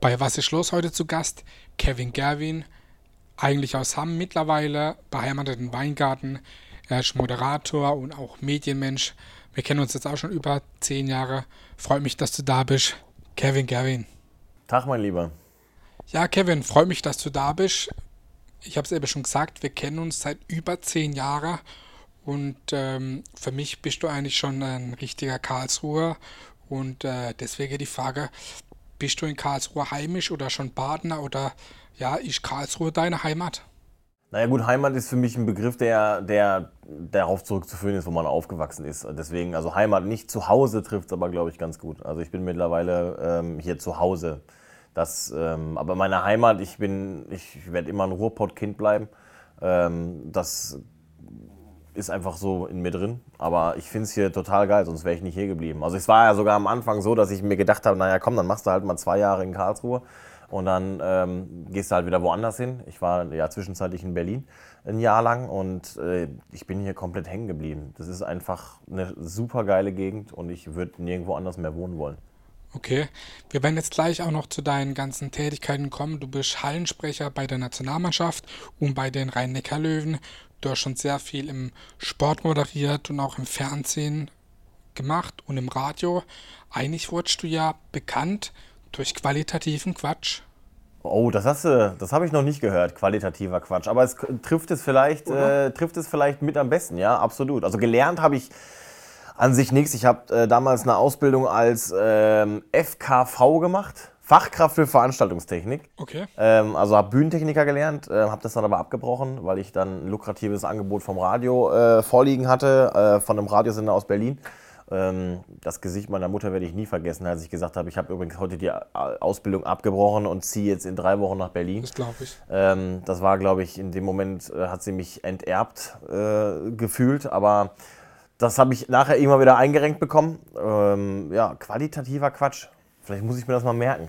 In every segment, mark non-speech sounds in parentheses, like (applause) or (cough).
Bei Was ist los heute zu Gast? Kevin Gerwin, eigentlich aus Hamm mittlerweile, beheimatet in Weingarten. Er ist Moderator und auch Medienmensch. Wir kennen uns jetzt auch schon über zehn Jahre. Freut mich, dass du da bist. Kevin Gerwin. Tag, mein Lieber. Ja, Kevin, freut mich, dass du da bist. Ich habe es eben schon gesagt, wir kennen uns seit über zehn Jahren und ähm, für mich bist du eigentlich schon ein richtiger Karlsruher und äh, deswegen die Frage, bist du in Karlsruhe heimisch oder schon Badener oder ja, ist Karlsruhe deine Heimat? Naja gut, Heimat ist für mich ein Begriff, der, der darauf zurückzuführen ist, wo man aufgewachsen ist. Deswegen, also Heimat nicht zu Hause trifft es aber, glaube ich, ganz gut. Also ich bin mittlerweile ähm, hier zu Hause. Das, ähm, aber meine Heimat, ich bin, ich werde immer ein Ruhrpott-Kind bleiben. Ähm, das ist einfach so in mir drin. Aber ich finde es hier total geil, sonst wäre ich nicht hier geblieben. Also es war ja sogar am Anfang so, dass ich mir gedacht habe, naja komm, dann machst du halt mal zwei Jahre in Karlsruhe und dann ähm, gehst du halt wieder woanders hin. Ich war ja zwischenzeitlich in Berlin ein Jahr lang und äh, ich bin hier komplett hängen geblieben. Das ist einfach eine super geile Gegend und ich würde nirgendwo anders mehr wohnen wollen. Okay, wir werden jetzt gleich auch noch zu deinen ganzen Tätigkeiten kommen. Du bist Hallensprecher bei der Nationalmannschaft und bei den Rhein-Neckar-Löwen. Du hast schon sehr viel im Sport moderiert und auch im Fernsehen gemacht und im Radio. Eigentlich wurdest du ja bekannt durch qualitativen Quatsch. Oh, das hast du, das habe ich noch nicht gehört, qualitativer Quatsch. Aber es trifft es vielleicht, äh, trifft es vielleicht mit am besten, ja, absolut. Also gelernt habe ich an sich nichts. Ich habe äh, damals eine Ausbildung als ähm, FKV gemacht. Fachkraft für Veranstaltungstechnik. Okay. Ähm, also habe Bühnentechniker gelernt, äh, habe das dann aber abgebrochen, weil ich dann ein lukratives Angebot vom Radio äh, vorliegen hatte, äh, von einem Radiosender aus Berlin. Ähm, das Gesicht meiner Mutter werde ich nie vergessen, als ich gesagt habe, ich habe übrigens heute die Ausbildung abgebrochen und ziehe jetzt in drei Wochen nach Berlin. Das glaube ich. Ähm, das war, glaube ich, in dem Moment äh, hat sie mich enterbt äh, gefühlt, aber das habe ich nachher immer wieder eingerenkt bekommen. Ähm, ja, qualitativer Quatsch. Vielleicht muss ich mir das mal merken.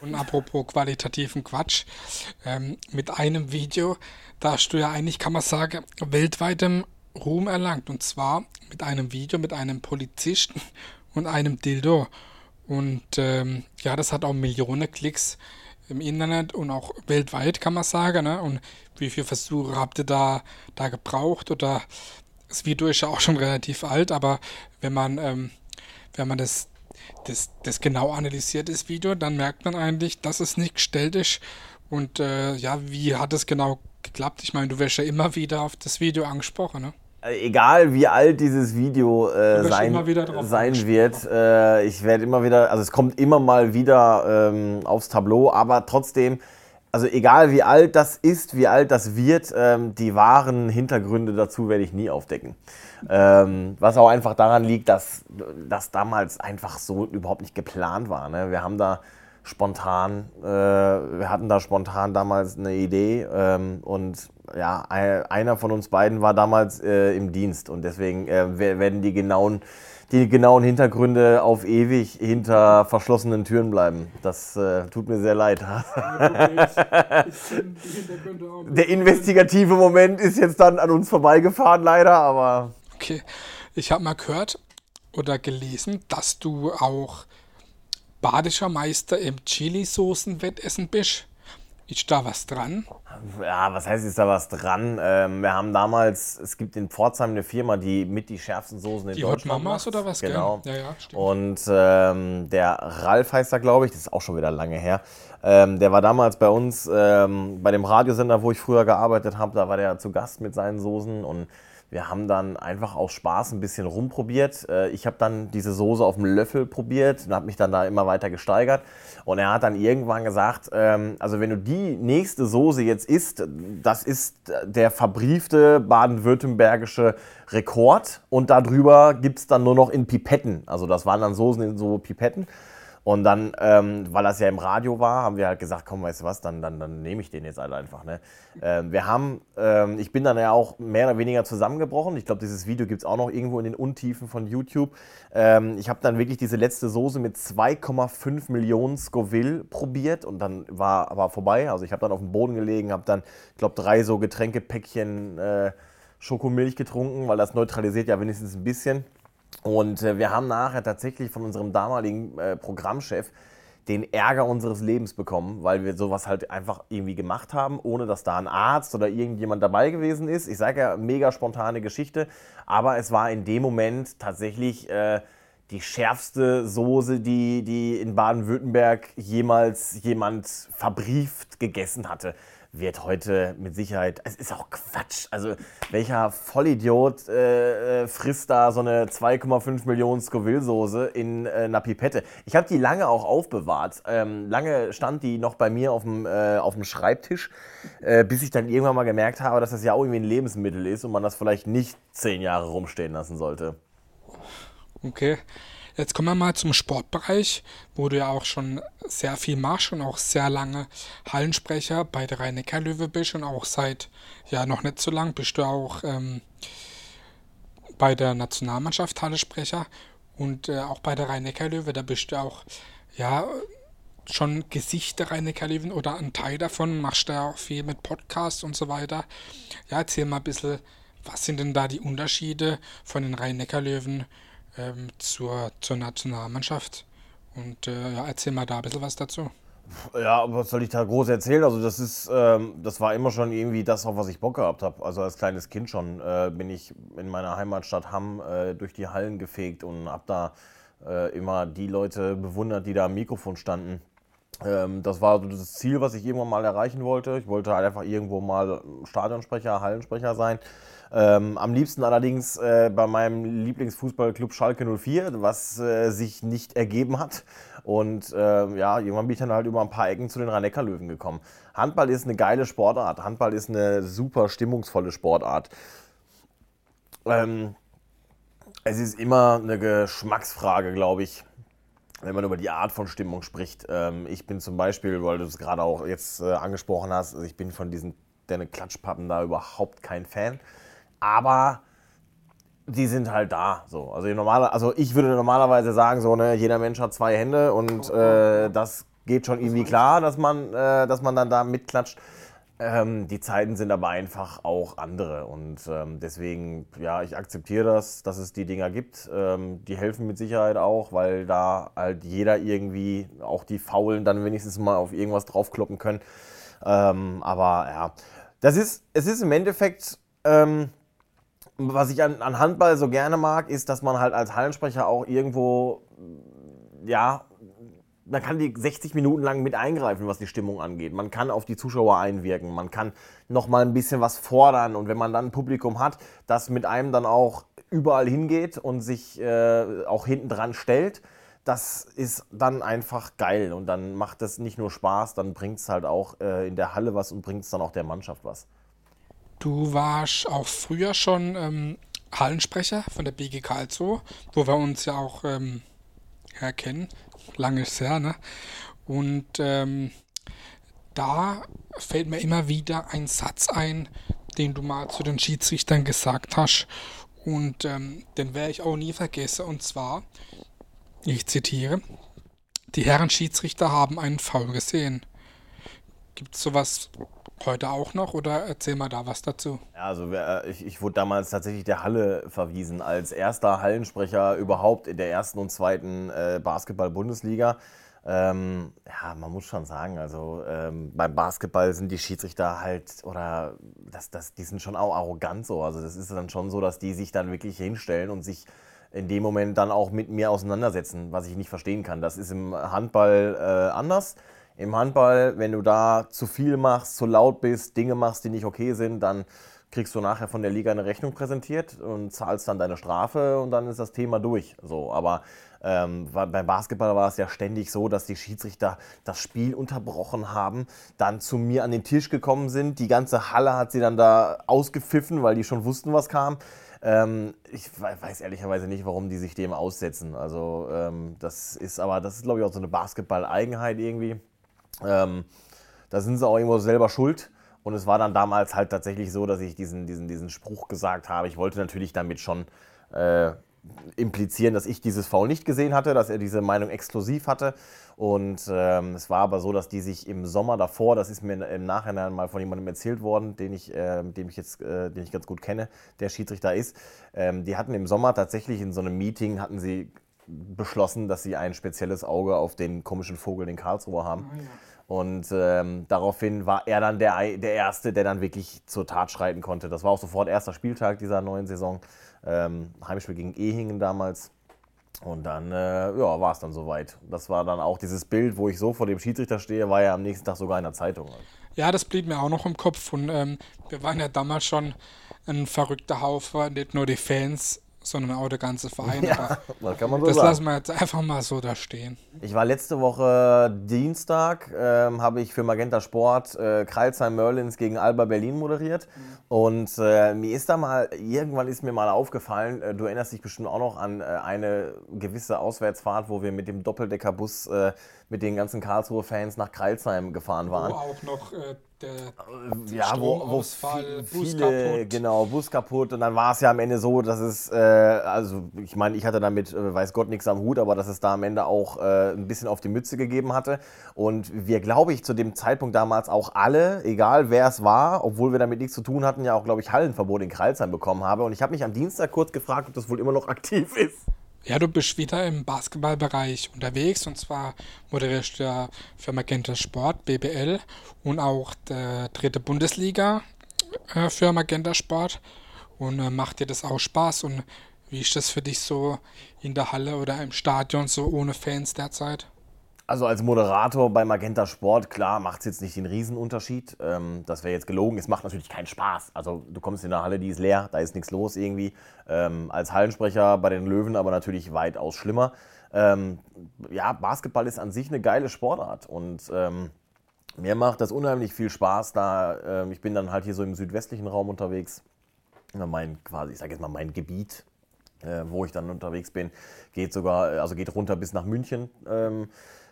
Und apropos qualitativen Quatsch, ähm, mit einem Video, da hast du ja eigentlich, kann man sagen, weltweitem Ruhm erlangt. Und zwar mit einem Video mit einem Polizisten (laughs) und einem Dildo. Und ähm, ja, das hat auch Millionen Klicks im Internet und auch weltweit, kann man sagen. Ne? Und wie viele Versuche habt ihr da, da gebraucht? Oder das Video ist ja auch schon relativ alt, aber wenn man, ähm, wenn man das das, das genau analysiert, das Video, dann merkt man eigentlich, dass es nicht gestellt ist. Und äh, ja, wie hat es genau geklappt? Ich meine, du wirst ja immer wieder auf das Video angesprochen, ne? Äh, egal wie alt dieses Video äh, sein, sein wird, äh, ich werde immer wieder, also es kommt immer mal wieder ähm, aufs Tableau, aber trotzdem, also egal wie alt das ist, wie alt das wird, ähm, die wahren Hintergründe dazu werde ich nie aufdecken. Ähm, was auch einfach daran liegt, dass das damals einfach so überhaupt nicht geplant war. Ne? Wir haben da spontan, äh, wir hatten da spontan damals eine Idee ähm, und ja, einer von uns beiden war damals äh, im Dienst und deswegen äh, werden die genauen, die genauen Hintergründe auf ewig hinter verschlossenen Türen bleiben. Das äh, tut mir sehr leid. (laughs) Der investigative Moment ist jetzt dann an uns vorbeigefahren, leider, aber Okay, ich habe mal gehört oder gelesen, dass du auch badischer Meister im Chili-Soßen-Wettessen bist. Ist da was dran? Ja, was heißt, ist da was dran? Ähm, wir haben damals, es gibt in Pforzheim eine Firma, die mit die schärfsten Soßen in die Deutschland Die Hot Mamas oder was? Genau. Ja, ja, stimmt. Und ähm, der Ralf heißt er, glaube ich, das ist auch schon wieder lange her. Ähm, der war damals bei uns ähm, bei dem Radiosender, wo ich früher gearbeitet habe. Da war der zu Gast mit seinen Soßen und wir haben dann einfach aus Spaß ein bisschen rumprobiert. Äh, ich habe dann diese Soße auf dem Löffel probiert und habe mich dann da immer weiter gesteigert. Und er hat dann irgendwann gesagt, ähm, also wenn du die nächste Soße jetzt isst, das ist der verbriefte baden-württembergische Rekord. Und darüber gibt es dann nur noch in Pipetten. Also das waren dann Soßen in so Pipetten. Und dann, ähm, weil das ja im Radio war, haben wir halt gesagt, komm, weißt du was, dann, dann, dann nehme ich den jetzt halt einfach. Ne? Ähm, wir haben, ähm, ich bin dann ja auch mehr oder weniger zusammengebrochen. Ich glaube, dieses Video gibt es auch noch irgendwo in den Untiefen von YouTube. Ähm, ich habe dann wirklich diese letzte Soße mit 2,5 Millionen Scoville probiert und dann war aber vorbei. Also ich habe dann auf dem Boden gelegen, habe dann, ich glaube, drei so Getränkepäckchen äh, Schokomilch getrunken, weil das neutralisiert ja wenigstens ein bisschen. Und äh, wir haben nachher tatsächlich von unserem damaligen äh, Programmchef den Ärger unseres Lebens bekommen, weil wir sowas halt einfach irgendwie gemacht haben, ohne dass da ein Arzt oder irgendjemand dabei gewesen ist. Ich sage ja, mega spontane Geschichte, aber es war in dem Moment tatsächlich äh, die schärfste Soße, die, die in Baden-Württemberg jemals jemand verbrieft gegessen hatte wird heute mit Sicherheit, es ist auch Quatsch. Also welcher Vollidiot äh, äh frisst da so eine 2,5 Millionen Scoville-Soße in äh, einer Pipette? Ich habe die lange auch aufbewahrt. Ähm, lange stand die noch bei mir auf dem, äh, auf dem Schreibtisch, äh, bis ich dann irgendwann mal gemerkt habe, dass das ja auch irgendwie ein Lebensmittel ist und man das vielleicht nicht zehn Jahre rumstehen lassen sollte. Okay. Jetzt kommen wir mal zum Sportbereich, wo du ja auch schon sehr viel machst und auch sehr lange Hallensprecher bei der rhein löwe bist und auch seit, ja, noch nicht so lang bist du auch ähm, bei der Nationalmannschaft Hallensprecher und äh, auch bei der rhein löwe da bist du auch, ja, schon Gesicht der rhein löwen oder ein Teil davon, machst du ja auch viel mit Podcasts und so weiter. Ja, erzähl mal ein bisschen, was sind denn da die Unterschiede von den rhein löwen ähm, zur, zur Nationalmannschaft. Und äh, ja, erzähl mal da ein bisschen was dazu. Ja, was soll ich da groß erzählen? Also das ist, ähm, das war immer schon irgendwie das, auf was ich Bock gehabt habe. Also als kleines Kind schon äh, bin ich in meiner Heimatstadt Hamm äh, durch die Hallen gefegt und habe da äh, immer die Leute bewundert, die da am Mikrofon standen. Ähm, das war das Ziel, was ich irgendwann mal erreichen wollte. Ich wollte halt einfach irgendwo mal Stadionsprecher, Hallensprecher sein. Ähm, am liebsten allerdings äh, bei meinem Lieblingsfußballclub Schalke 04, was äh, sich nicht ergeben hat. Und äh, ja, irgendwann bin ich dann halt über ein paar Ecken zu den Rhein-Neckar-Löwen gekommen. Handball ist eine geile Sportart. Handball ist eine super stimmungsvolle Sportart. Ähm, es ist immer eine Geschmacksfrage, glaube ich, wenn man über die Art von Stimmung spricht. Ähm, ich bin zum Beispiel, weil du es gerade auch jetzt äh, angesprochen hast, ich bin von diesen Klatschpappen da überhaupt kein Fan aber die sind halt da. So. Also, normale, also ich würde normalerweise sagen, so, ne, jeder Mensch hat zwei Hände und äh, das geht schon irgendwie klar, dass man, äh, dass man dann da mitklatscht. Ähm, die Zeiten sind aber einfach auch andere und ähm, deswegen, ja, ich akzeptiere das, dass es die Dinger gibt. Ähm, die helfen mit Sicherheit auch, weil da halt jeder irgendwie, auch die Faulen, dann wenigstens mal auf irgendwas draufkloppen können. Ähm, aber ja, das ist, es ist im Endeffekt, ähm, was ich an, an, Handball so gerne mag, ist, dass man halt als Hallensprecher auch irgendwo, ja, man kann die 60 Minuten lang mit eingreifen, was die Stimmung angeht. Man kann auf die Zuschauer einwirken, man kann noch mal ein bisschen was fordern und wenn man dann ein Publikum hat, das mit einem dann auch überall hingeht und sich äh, auch hinten dran stellt, das ist dann einfach geil und dann macht es nicht nur Spaß, dann bringt es halt auch äh, in der Halle was und bringt es dann auch der Mannschaft was. Du warst auch früher schon ähm, Hallensprecher von der BG Karlsruhe, wo wir uns ja auch ähm, herkennen. Lange ist her, ne? Und ähm, da fällt mir immer wieder ein Satz ein, den du mal zu den Schiedsrichtern gesagt hast. Und ähm, den werde ich auch nie vergessen. Und zwar, ich zitiere, die Herren Schiedsrichter haben einen Foul gesehen. Gibt es sowas heute auch noch oder erzähl mal da was dazu? Ja, also ich, ich wurde damals tatsächlich der Halle verwiesen als erster Hallensprecher überhaupt in der ersten und zweiten äh, Basketball-Bundesliga. Ähm, ja, man muss schon sagen, also ähm, beim Basketball sind die Schiedsrichter halt, oder das, das, die sind schon auch arrogant so. Also das ist dann schon so, dass die sich dann wirklich hinstellen und sich in dem Moment dann auch mit mir auseinandersetzen, was ich nicht verstehen kann. Das ist im Handball äh, anders. Im Handball, wenn du da zu viel machst, zu laut bist, Dinge machst, die nicht okay sind, dann kriegst du nachher von der Liga eine Rechnung präsentiert und zahlst dann deine Strafe und dann ist das Thema durch. So, aber ähm, beim Basketball war es ja ständig so, dass die Schiedsrichter das Spiel unterbrochen haben, dann zu mir an den Tisch gekommen sind. Die ganze Halle hat sie dann da ausgepfiffen, weil die schon wussten, was kam. Ähm, ich weiß ehrlicherweise nicht, warum die sich dem aussetzen. Also ähm, das ist aber, das ist glaube ich auch so eine Basketball-Eigenheit irgendwie. Ähm, da sind sie auch irgendwo selber schuld. Und es war dann damals halt tatsächlich so, dass ich diesen, diesen, diesen Spruch gesagt habe. Ich wollte natürlich damit schon äh, implizieren, dass ich dieses Foul nicht gesehen hatte, dass er diese Meinung exklusiv hatte. Und ähm, es war aber so, dass die sich im Sommer davor, das ist mir im Nachhinein mal von jemandem erzählt worden, den ich, äh, dem ich jetzt, äh, den ich ganz gut kenne, der Schiedsrichter ist. Ähm, die hatten im Sommer tatsächlich in so einem Meeting hatten sie beschlossen, dass sie ein spezielles Auge auf den komischen Vogel, den Karlsruhe haben. Oh, ja. Und ähm, daraufhin war er dann der, der Erste, der dann wirklich zur Tat schreiten konnte. Das war auch sofort erster Spieltag dieser neuen Saison. Ähm, Heimspiel gegen Ehingen damals. Und dann äh, ja, war es dann soweit. Das war dann auch dieses Bild, wo ich so vor dem Schiedsrichter stehe, war ja am nächsten Tag sogar in der Zeitung. Ja, das blieb mir auch noch im Kopf. Und ähm, wir waren ja damals schon ein verrückter Haufen, nicht nur die Fans, sondern auch der ganze Verein. Ja, das kann man so das sagen. lassen wir jetzt einfach mal so da stehen. Ich war letzte Woche Dienstag, ähm, habe ich für Magenta Sport äh, Kreilsheim Merlins gegen Alba Berlin moderiert. Mhm. Und äh, mir ist da mal, irgendwann ist mir mal aufgefallen, äh, du erinnerst dich bestimmt auch noch an äh, eine gewisse Auswärtsfahrt, wo wir mit dem Doppeldeckerbus äh, mit den ganzen Karlsruhe-Fans nach Kreilsheim gefahren waren. Wo auch noch äh, der äh, ja, wo, wo viele, Bus kaputt. genau, Bus kaputt und dann war es ja am Ende so, dass es, äh, also ich meine, ich hatte damit, äh, weiß Gott, nichts am Hut, aber dass es da am Ende auch äh, ein bisschen auf die Mütze gegeben hatte und wir, glaube ich, zu dem Zeitpunkt damals auch alle, egal wer es war, obwohl wir damit nichts zu tun hatten, ja auch, glaube ich, Hallenverbot in Kreilsheim bekommen habe und ich habe mich am Dienstag kurz gefragt, ob das wohl immer noch (laughs) aktiv ist. Ja, du bist wieder im Basketballbereich unterwegs. Und zwar moderierst du ja für Magenta Sport, BBL und auch der dritte Bundesliga äh, für Magenta Sport. Und äh, macht dir das auch Spaß? Und wie ist das für dich so in der Halle oder im Stadion so ohne Fans derzeit? Also als Moderator bei Magenta Sport, klar, macht es jetzt nicht den Riesenunterschied. Ähm, das wäre jetzt gelogen. Es macht natürlich keinen Spaß. Also du kommst in eine Halle, die ist leer, da ist nichts los irgendwie. Ähm, als Hallensprecher bei den Löwen aber natürlich weitaus schlimmer. Ähm, ja, Basketball ist an sich eine geile Sportart und ähm, mir macht das unheimlich viel Spaß. Da ähm, ich bin dann halt hier so im südwestlichen Raum unterwegs. Mein quasi, ich sage jetzt mal mein Gebiet, äh, wo ich dann unterwegs bin, geht sogar, also geht runter bis nach München. Ähm,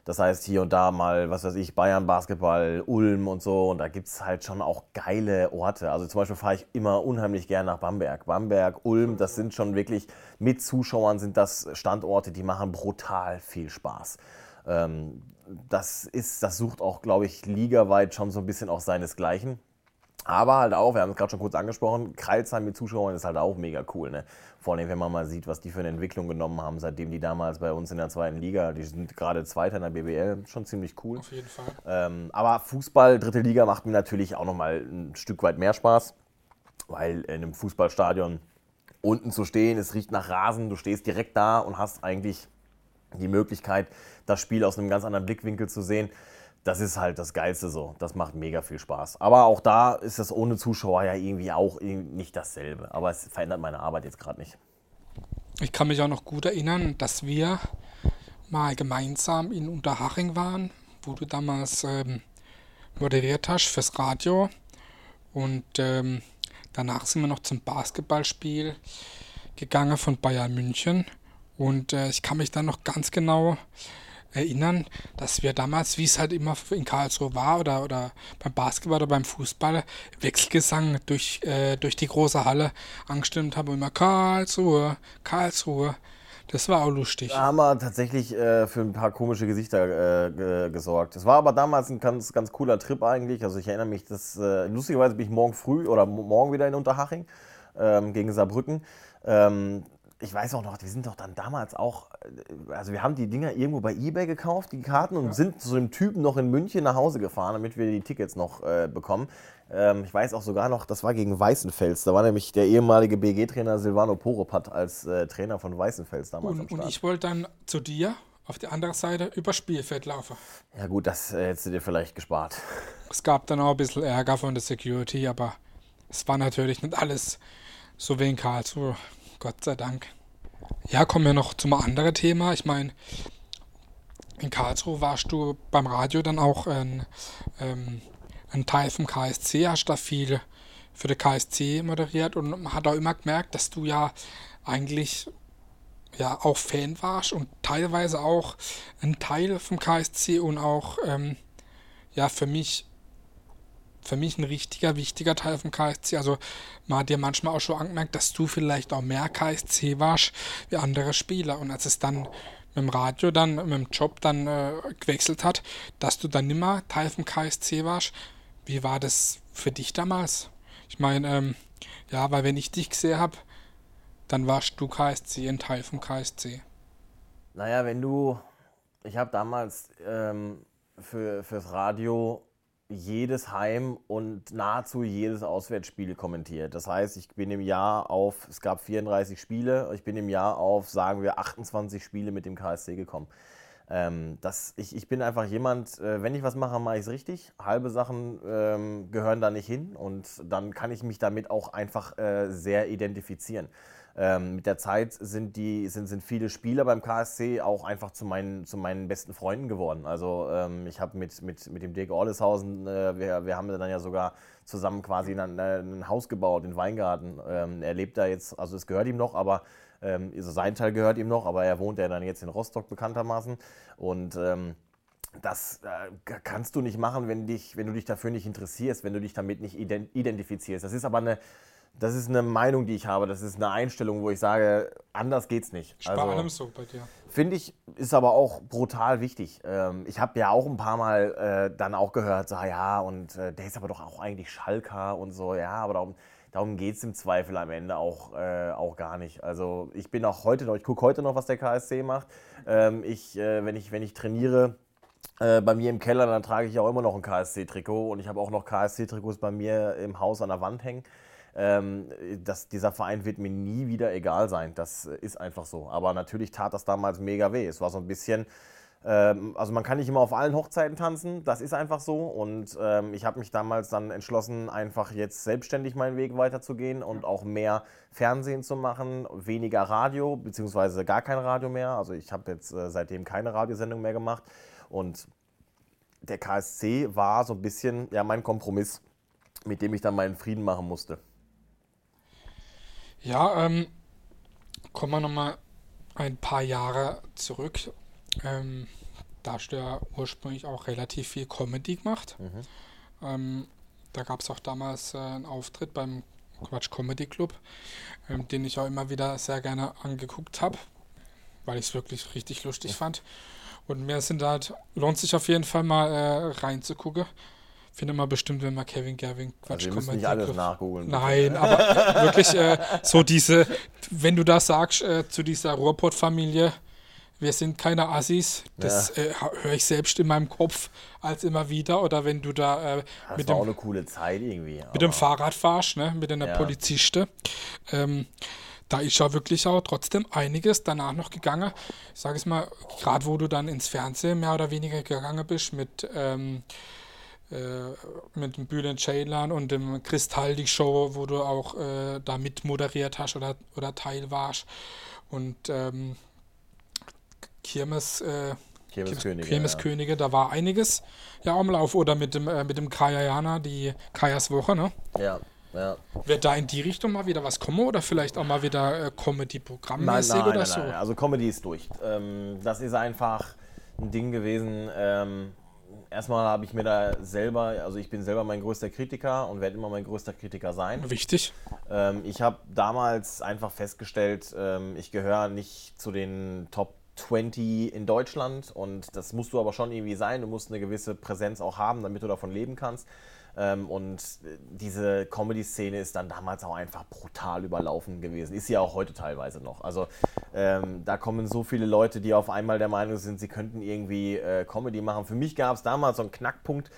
das heißt, hier und da mal, was weiß ich, Bayern Basketball, Ulm und so. Und da gibt es halt schon auch geile Orte. Also zum Beispiel fahre ich immer unheimlich gern nach Bamberg. Bamberg, Ulm, das sind schon wirklich, mit Zuschauern sind das Standorte, die machen brutal viel Spaß. Ähm, das ist, das sucht auch, glaube ich, ligaweit schon so ein bisschen auch seinesgleichen. Aber halt auch, wir haben es gerade schon kurz angesprochen, Kreilsheim mit Zuschauern ist halt auch mega cool. Ne? Vor allem, wenn man mal sieht, was die für eine Entwicklung genommen haben, seitdem die damals bei uns in der zweiten Liga, die sind gerade Zweiter in der BBL, schon ziemlich cool. Auf jeden Fall. Ähm, aber Fußball, dritte Liga, macht mir natürlich auch nochmal ein Stück weit mehr Spaß, weil in einem Fußballstadion unten zu stehen, es riecht nach Rasen, du stehst direkt da und hast eigentlich die Möglichkeit, das Spiel aus einem ganz anderen Blickwinkel zu sehen das ist halt das Geilste so. Das macht mega viel Spaß. Aber auch da ist das ohne Zuschauer ja irgendwie auch nicht dasselbe. Aber es verändert meine Arbeit jetzt gerade nicht. Ich kann mich auch noch gut erinnern, dass wir mal gemeinsam in Unterhaching waren, wo du damals ähm, moderiert hast fürs Radio. Und ähm, danach sind wir noch zum Basketballspiel gegangen von Bayern München. Und äh, ich kann mich dann noch ganz genau erinnern, dass wir damals, wie es halt immer in Karlsruhe war oder, oder beim Basketball oder beim Fußball, Wechselgesang durch, äh, durch die große Halle angestimmt haben immer Karlsruhe, Karlsruhe. Das war auch lustig. Da haben wir tatsächlich äh, für ein paar komische Gesichter äh, gesorgt. Es war aber damals ein ganz, ganz cooler Trip eigentlich. Also ich erinnere mich, dass äh, lustigerweise bin ich morgen früh oder morgen wieder in Unterhaching ähm, gegen Saarbrücken. Ähm, ich weiß auch noch, wir sind doch dann damals auch, äh, also wir haben die Dinger irgendwo bei Ebay gekauft, die Karten, und ja. sind zu dem Typen noch in München nach Hause gefahren, damit wir die Tickets noch äh, bekommen. Ähm, ich weiß auch sogar noch, das war gegen Weißenfels. Da war nämlich der ehemalige BG-Trainer Silvano Poropat als äh, Trainer von Weißenfels damals. Und, und ich wollte dann zu dir auf die andere Seite über Spielfeld laufen. Ja gut, das äh, hättest du dir vielleicht gespart. (laughs) Es gab dann auch ein bisschen Ärger von der Security, aber es war natürlich nicht alles so wie in Karlsruhe. Gott sei Dank. Ja, kommen wir noch zum anderen Thema. Ich meine, in Karlsruhe warst du beim Radio dann auch ein, ähm, ein Teil vom KSC, hast da viel für den KSC moderiert und man hat auch immer gemerkt, dass du ja eigentlich ja auch Fan warst und teilweise auch ein Teil vom KSC und auch ähm, ja für mich für mich ein richtiger, wichtiger Teil vom KSC. Also man hat dir manchmal auch schon angemerkt, dass du vielleicht auch mehr KSC warst wie andere Spieler. Und als es dann mit dem Radio, dann mit dem Job dann äh, gewechselt hat, dass du dann nimmer Teil vom KSC warst. Wie war das für dich damals? Ich meine, ähm, ja, weil wenn ich dich gesehen habe, dann warst du KSC, ein Teil vom KSC. Naja, wenn du, ich habe damals ähm, für, fürs Radio jedes Heim und nahezu jedes Auswärtsspiel kommentiert. Das heißt, ich bin im Jahr auf, es gab 34 Spiele, ich bin im Jahr auf, sagen wir, 28 Spiele mit dem KSC gekommen. Ähm, das, ich, ich bin einfach jemand, äh, wenn ich was mache, mache ich es richtig. Halbe Sachen ähm, gehören da nicht hin und dann kann ich mich damit auch einfach äh, sehr identifizieren. Ähm, mit der Zeit sind, die, sind, sind viele Spieler beim KSC auch einfach zu meinen, zu meinen besten Freunden geworden. Also ähm, ich habe mit, mit, mit dem Dirk Orleshausen, äh, wir, wir haben dann ja sogar zusammen quasi ein, ein Haus gebaut in Weingarten. Ähm, er lebt da jetzt, also es gehört ihm noch, aber ähm, also sein Teil gehört ihm noch, aber er wohnt ja dann jetzt in Rostock bekanntermaßen. Und ähm, das äh, kannst du nicht machen, wenn, dich, wenn du dich dafür nicht interessierst, wenn du dich damit nicht identifizierst. Das ist aber eine, das ist eine Meinung, die ich habe. Das ist eine Einstellung, wo ich sage, anders geht's nicht. Ich also, allem so bei dir. Finde ich, ist aber auch brutal wichtig. Ähm, ich habe ja auch ein paar Mal äh, dann auch gehört, so, ja, und äh, der ist aber doch auch eigentlich Schalker und so, ja, aber darum, darum geht es im Zweifel am Ende auch, äh, auch gar nicht. Also ich bin auch heute noch, ich gucke heute noch, was der KSC macht. Ähm, ich, äh, wenn, ich, wenn ich trainiere, äh, bei mir im Keller, dann trage ich auch immer noch ein KSC-Trikot und ich habe auch noch KSC-Trikots bei mir im Haus an der Wand hängen. Ähm, das, dieser Verein wird mir nie wieder egal sein. Das ist einfach so. Aber natürlich tat das damals mega weh. Es war so ein bisschen, also man kann nicht immer auf allen Hochzeiten tanzen, das ist einfach so. Und ähm, ich habe mich damals dann entschlossen, einfach jetzt selbstständig meinen Weg weiterzugehen und auch mehr Fernsehen zu machen, weniger Radio, beziehungsweise gar kein Radio mehr. Also ich habe jetzt äh, seitdem keine Radiosendung mehr gemacht. Und der KSC war so ein bisschen ja, mein Kompromiss, mit dem ich dann meinen Frieden machen musste. Ja, ähm, kommen wir nochmal ein paar Jahre zurück. Ähm, da hast du ja ursprünglich auch relativ viel Comedy gemacht. Mhm. Ähm, da gab es auch damals äh, einen Auftritt beim Quatsch Comedy Club, ähm, den ich auch immer wieder sehr gerne angeguckt habe, weil ich es wirklich richtig lustig fand. Und mir sind halt, lohnt sich auf jeden Fall mal äh, reinzugucken. Finde mal bestimmt, wenn man Kevin Gerwin Quatsch also kommt. nicht alles nachgoogeln. Nein, aber wirklich äh, so diese, wenn du das sagst äh, zu dieser Ruhrpott-Familie, wir sind keine Assis, das ja. äh, höre ich selbst in meinem Kopf als immer wieder. Oder wenn du da äh, mit dem, auch eine coole Zeit irgendwie. Mit dem Fahrrad fahrst, ne, mit einer ja. Poliziste. Ähm, da ist ja wirklich auch trotzdem einiges danach noch gegangen. Ich sage es mal, gerade wo du dann ins Fernsehen mehr oder weniger gegangen bist mit ähm, äh, mit dem Bülent Ceylan und dem Kristalli Show, wo du auch äh, da mit moderiert hast oder, oder Teil warst. Und ähm, Kirmes, äh, Kirmeskönige, Kirmeskönige ja. da war einiges ja am Lauf. Oder mit dem, äh, mit dem Kaya Jana, die Kajas Woche, ne? Ja. Ja. Wird da in die Richtung mal wieder was kommen oder vielleicht auch mal wieder äh, Comedy-Programmmäßig oder nein, so? Nein. Also Comedy ist durch. Ähm, das ist einfach ein Ding gewesen. Ähm, erstmal habe ich mir da selber, also ich bin selber mein größter Kritiker und werde immer mein größter Kritiker sein. Wichtig. Ähm, ich habe damals einfach festgestellt, ähm, ich gehöre nicht zu den Top 20 in Deutschland und das musst du aber schon irgendwie sein. Du musst eine gewisse Präsenz auch haben, damit du davon leben kannst. Ähm, und diese Comedy-Szene ist dann damals auch einfach brutal überlaufen gewesen. Ist ja auch heute teilweise noch. Also ähm, da kommen so viele Leute, die auf einmal der Meinung sind, sie könnten irgendwie äh, Comedy machen. Für mich gab es damals so einen Knackpunkt.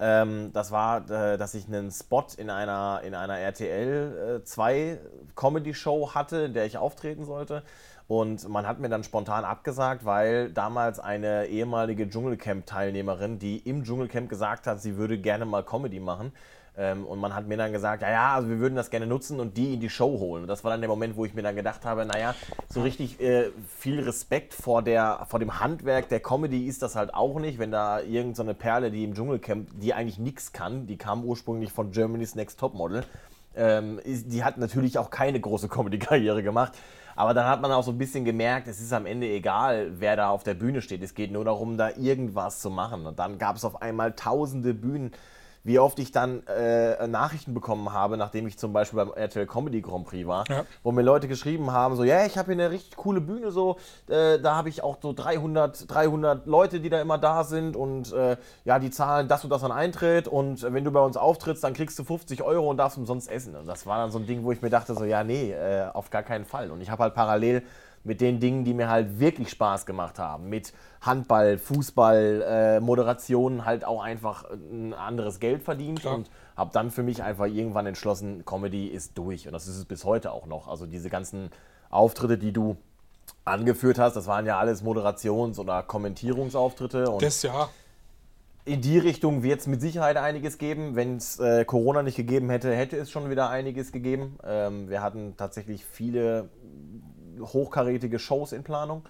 Ähm, das war, äh, dass ich einen Spot in einer, in einer RTL 2 äh, Comedy-Show hatte, in der ich auftreten sollte. Und man hat mir dann spontan abgesagt, weil damals eine ehemalige Dschungelcamp-Teilnehmerin, die im Dschungelcamp gesagt hat, sie würde gerne mal Comedy machen. Ähm, und man hat mir dann gesagt, ja, ja, also wir würden das gerne nutzen und die in die Show holen. Und das war dann der Moment, wo ich mir dann gedacht habe, naja, so richtig äh, viel Respekt vor, der, vor dem Handwerk der Comedy ist das halt auch nicht, wenn da irgendeine so Perle, die im Dschungelcamp, die eigentlich nichts kann, die kam ursprünglich von Germany's Next Topmodel, ähm, die hat natürlich auch keine große Comedy-Karriere gemacht. Aber dann hat man auch so ein bisschen gemerkt, es ist am Ende egal, wer da auf der Bühne steht. Es geht nur darum, da irgendwas zu machen. Und dann gab es auf einmal tausende Bühnen wie oft ich dann äh, Nachrichten bekommen habe, nachdem ich zum Beispiel beim RTL Comedy Grand Prix war, ja. wo mir Leute geschrieben haben, so, ja, ich habe hier eine richtig coole Bühne, so, äh, da habe ich auch so 300, 300 Leute, die da immer da sind und äh, ja, die zahlen das und das an Eintritt und wenn du bei uns auftrittst, dann kriegst du 50 Euro und darfst umsonst essen. Und das war dann so ein Ding, wo ich mir dachte, so, ja, nee, äh, auf gar keinen Fall. Und ich habe halt parallel mit den Dingen, die mir halt wirklich Spaß gemacht haben. Mit Handball, Fußball, äh, Moderationen halt auch einfach ein anderes Geld verdient Klar. und habe dann für mich einfach irgendwann entschlossen, Comedy ist durch. Und das ist es bis heute auch noch. Also diese ganzen Auftritte, die du angeführt hast, das waren ja alles Moderations- oder Kommentierungsauftritte. Und Das ja. in die Richtung wird es mit Sicherheit einiges geben. Wenn es äh, Corona nicht gegeben hätte, hätte es schon wieder einiges gegeben. Ähm, wir hatten tatsächlich viele hochkarätige Shows in Planung,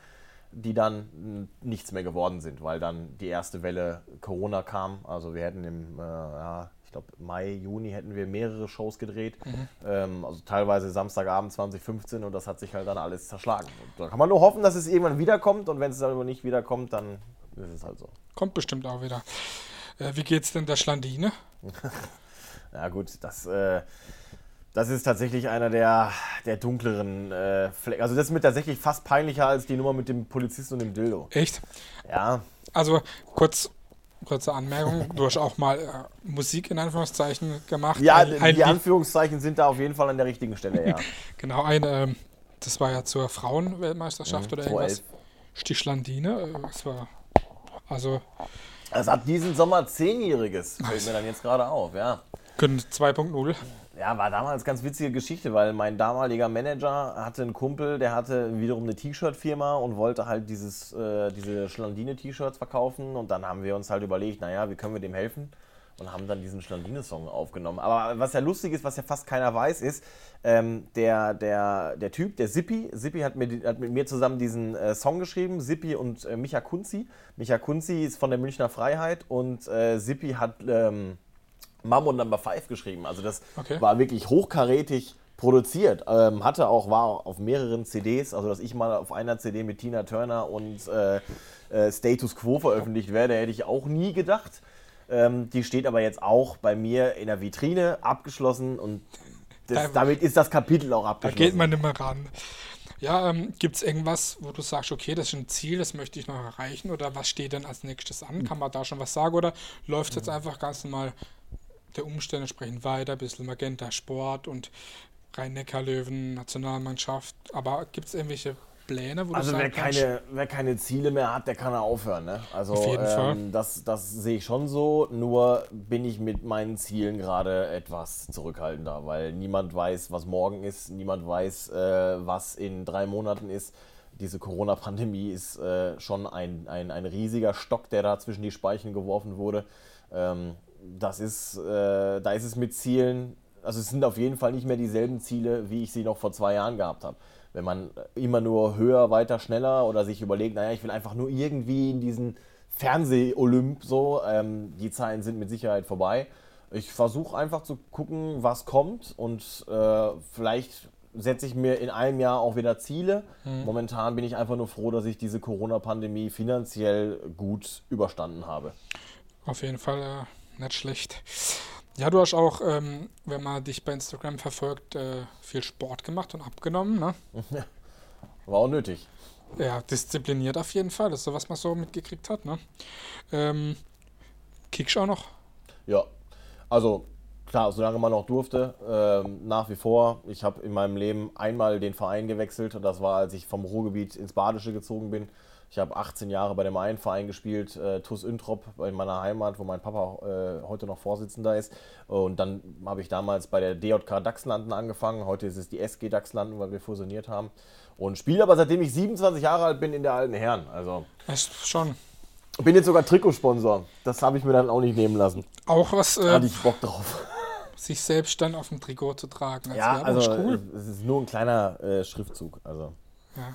die dann nichts mehr geworden sind, weil dann die erste Welle Corona kam. Also wir hätten im, äh, ja, ich glaube Mai, Juni hätten wir mehrere Shows gedreht. Ähm, also teilweise Samstagabend 2015 und das hat sich halt dann alles zerschlagen. Und da kann man nur hoffen, dass es irgendwann wiederkommt und wenn es dann aber nicht wiederkommt, dann ist es halt so. Kommt bestimmt auch wieder. Äh, wie geht's denn der Schlandine? (laughs) Ja gut, das, äh, das ist tatsächlich einer der, der dunkleren äh, Flecken. Also das ist mir tatsächlich fast peinlicher als die Nummer mit dem Polizisten und dem Dildo. Echt? Ja, Also kurz, kurze Anmerkung. Du hast auch mal äh, Musik in Anführungszeichen gemacht. ja ein, ein die Lied- Anführungszeichen sind da auf jeden Fall an der richtigen Stelle, ja. (laughs) Genau, ein, ähm, das war ja zur Frauenweltmeisterschaft oder irgendwas. 211. Stichlandine. Äh, das war also Es hat diesen Sommer Zehnjähriges, fällt mir dann jetzt gerade auf, ja. Können 2.0. Ja, war damals ganz witzige Geschichte, weil mein damaliger Manager hatte einen Kumpel, der hatte wiederum eine T-Shirt-Firma und wollte halt dieses, äh, diese Schlandine-T-Shirts verkaufen. Und dann haben wir uns halt überlegt, naja, wie können wir dem helfen? Und haben dann diesen Schlandine-Song aufgenommen. Aber was ja lustig ist, was ja fast keiner weiß, ist, ähm, der, der, der Typ, der Sippi, Sippi hat, mir, hat mit mir zusammen diesen äh, Song geschrieben, Sippi und äh, Micha Kunzi. Micha Kunzi ist von der Münchner Freiheit und äh, Sippi hat ähm, Mammon Number 5 geschrieben. Also das Okay. war wirklich hochkarätig produziert. Ähm, hatte auch, war auf mehreren CDs, also dass ich mal auf einer CD mit Tina Turner und äh, äh, Status Quo veröffentlicht werde, hätte ich auch nie gedacht. Ähm, die steht aber jetzt auch bei mir in der Vitrine abgeschlossen und das, Da- damit ist das Kapitel auch Da abgeschlossen. geht man mehr ran. Ja, ähm, gibt es irgendwas, wo du sagst, okay, das ist ein Ziel, das möchte ich noch erreichen? Oder was steht denn als nächstes an? Kann man da schon was sagen? Oder läuft jetzt einfach ganz normal der Umstände entsprechend weiter, ein bisschen Magenta Sport und Rhein-Neckar-Löwen, Nationalmannschaft? Aber gibt es irgendwelche Pläne, wo Also du wer keine, wer keine Ziele mehr hat, der kann ja aufhören. Ne? Also Auf jeden Fall. ähm, das, das sehe ich schon so, nur bin ich mit meinen Zielen gerade etwas zurückhaltender, weil niemand weiß, was morgen ist, niemand weiß, äh, was in drei Monaten ist. Diese Corona-Pandemie ist äh, schon ein, ein, ein riesiger Stock, der da zwischen die Speichen geworfen wurde. Ähm, das ist, äh, da ist es mit Zielen, also es sind auf jeden Fall nicht mehr dieselben Ziele, wie ich sie noch vor zwei Jahren gehabt habe. Wenn man immer nur höher, weiter, schneller oder sich überlegt, naja, ich will einfach nur irgendwie in diesen Fernseh-Olymp so, ähm, die Zeiten sind mit Sicherheit vorbei. Ich versuche einfach zu gucken, was kommt und äh, vielleicht setze ich mir in einem Jahr auch wieder Ziele. Momentan bin ich einfach nur froh, dass ich diese Corona-Pandemie finanziell gut überstanden habe. Auf jeden Fall äh, nicht schlecht. Ja, du hast auch, ähm, wenn man dich bei Instagram verfolgt, äh, viel Sport gemacht und abgenommen, ne? War auch nötig. Ja, diszipliniert auf jeden Fall. Das ist so, was man so mitgekriegt hat, ne? Ähm, kickst auch noch? Ja, also klar, solange man noch durfte, ähm, nach wie vor. Ich habe in meinem Leben einmal den Verein gewechselt und das war, als ich vom Ruhrgebiet ins Badische gezogen bin. Ich habe 18 Jahre bei dem einen Verein gespielt, äh, TuS Introp in meiner Heimat, wo mein Papa äh, heute noch Vorsitzender ist. Und dann habe ich damals bei der DJK Dachslanden angefangen. Heute ist es die SG Dachslanden, weil wir fusioniert haben. Und spiele aber seitdem ich 27 Jahre alt bin in der alten Herren. Also Echt schon. bin jetzt sogar Trikotsponsor. Das habe ich mir dann auch nicht nehmen lassen. Auch was, äh, hatte ich Bock drauf. sich selbst dann auf dem Trikot zu tragen. Ja, also ist cool. es ist nur ein kleiner äh, Schriftzug. Also Ja.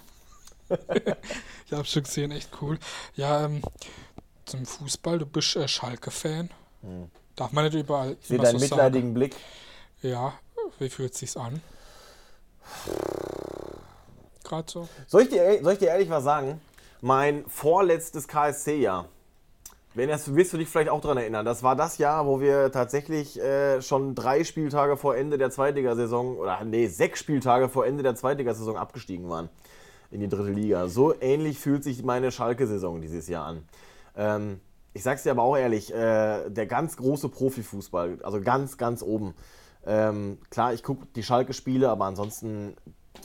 (laughs) ich habe schon gesehen, echt cool. Ja, ähm, zum Fußball, du bist äh, Schalke-Fan. Darf man nicht überall Hm. ich sehe deinen so mitleidigen Blick. sagen. Ja, wie fühlt sich's an? Gerade so. Soll ich, dir, soll ich dir ehrlich was sagen? Mein vorletztes KSC-Jahr, wenn das wirst du dich vielleicht auch daran erinnern, das war das Jahr, wo wir tatsächlich äh, schon drei Spieltage vor Ende der Zweitligasaison, oder nee, sechs Spieltage vor Ende der Zweitligasaison abgestiegen waren in die dritte Liga. So ähnlich fühlt sich meine Schalke-Saison dieses Jahr an. Ähm, ich sag's dir aber auch ehrlich, äh, der ganz große Profifußball, also ganz, ganz oben. Ähm, klar, ich gucke die Schalke-Spiele, aber ansonsten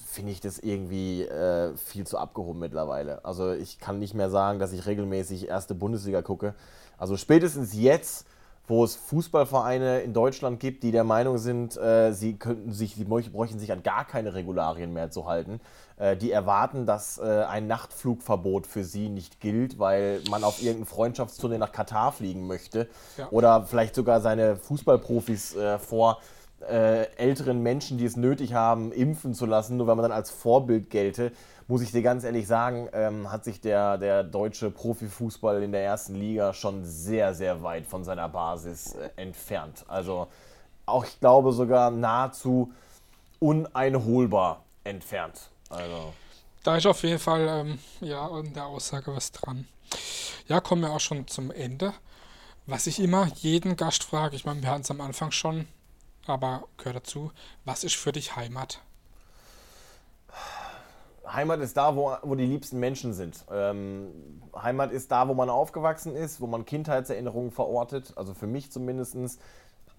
finde ich das irgendwie äh, viel zu abgehoben mittlerweile. Also ich kann nicht mehr sagen, dass ich regelmäßig erste Bundesliga gucke. Also spätestens jetzt, wo es Fußballvereine in Deutschland gibt, die der Meinung sind, äh, sie könnten sich, sie bräuchten sich an gar keine Regularien mehr zu halten. Äh, die erwarten, dass äh, ein Nachtflugverbot für sie nicht gilt, weil man auf irgendein Freundschaftsturnier nach Katar fliegen möchte. Ja. Oder vielleicht sogar seine Fußballprofis äh, vor äh, älteren Menschen, die es nötig haben, impfen zu lassen, nur weil man dann als Vorbild gelte, muss ich dir ganz ehrlich sagen, ähm, hat sich der, der deutsche Profifußball in der ersten Liga schon sehr, sehr weit von seiner Basis äh, entfernt. Also auch, ich glaube, sogar nahezu uneinholbar entfernt. Also. Da ist auf jeden Fall ähm, ja an der Aussage was dran. Ja, kommen wir auch schon zum Ende. Was ich immer jeden Gast frage, ich meine, wir hatten es am Anfang schon, aber gehört dazu, was ist für dich Heimat? Heimat ist da, wo, wo die liebsten Menschen sind. Ähm, Heimat ist da, wo man aufgewachsen ist, wo man Kindheitserinnerungen verortet. Also für mich zumindest.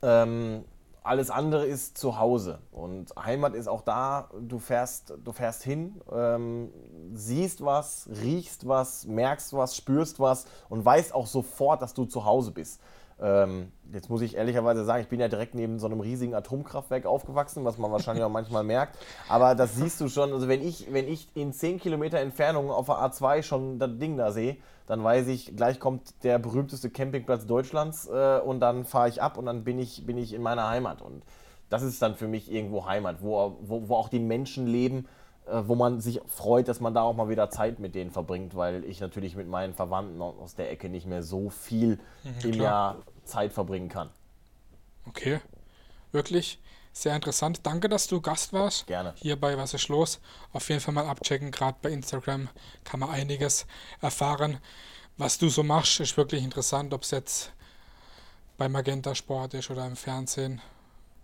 Ähm, alles andere ist zu Hause. Und Heimat ist auch da, du fährst, du fährst hin, ähm, siehst was, riechst was, merkst was, spürst was und weißt auch sofort, dass du zu Hause bist. Ähm, jetzt muss ich ehrlicherweise sagen, ich bin ja direkt neben so einem riesigen Atomkraftwerk aufgewachsen, was man wahrscheinlich auch manchmal merkt. Aber das siehst du schon. Also wenn ich, wenn ich in 10 Kilometer Entfernung auf der A2 schon das Ding da sehe, dann weiß ich, gleich kommt der berühmteste Campingplatz Deutschlands äh, und dann fahre ich ab und dann bin ich, bin ich in meiner Heimat. Und das ist dann für mich irgendwo Heimat, wo, wo, wo auch die Menschen leben, wo man sich freut, dass man da auch mal wieder Zeit mit denen verbringt, weil ich natürlich mit meinen Verwandten aus der Ecke nicht mehr so viel mhm, im. Jahr Zeit verbringen kann. Okay, wirklich sehr interessant. Danke, dass du Gast warst. Gerne. Hier bei Was ist los? Auf jeden Fall mal abchecken. Gerade bei Instagram kann man einiges erfahren. Was du so machst, ist wirklich interessant, ob es jetzt bei Magenta Sport ist oder im Fernsehen.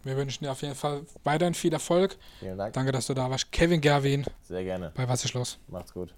Wir wünschen dir auf jeden Fall weiterhin viel Erfolg. Vielen Dank. Danke, dass du da warst. Kevin Gerwin. Sehr gerne. Bei Was ist los? Macht's gut.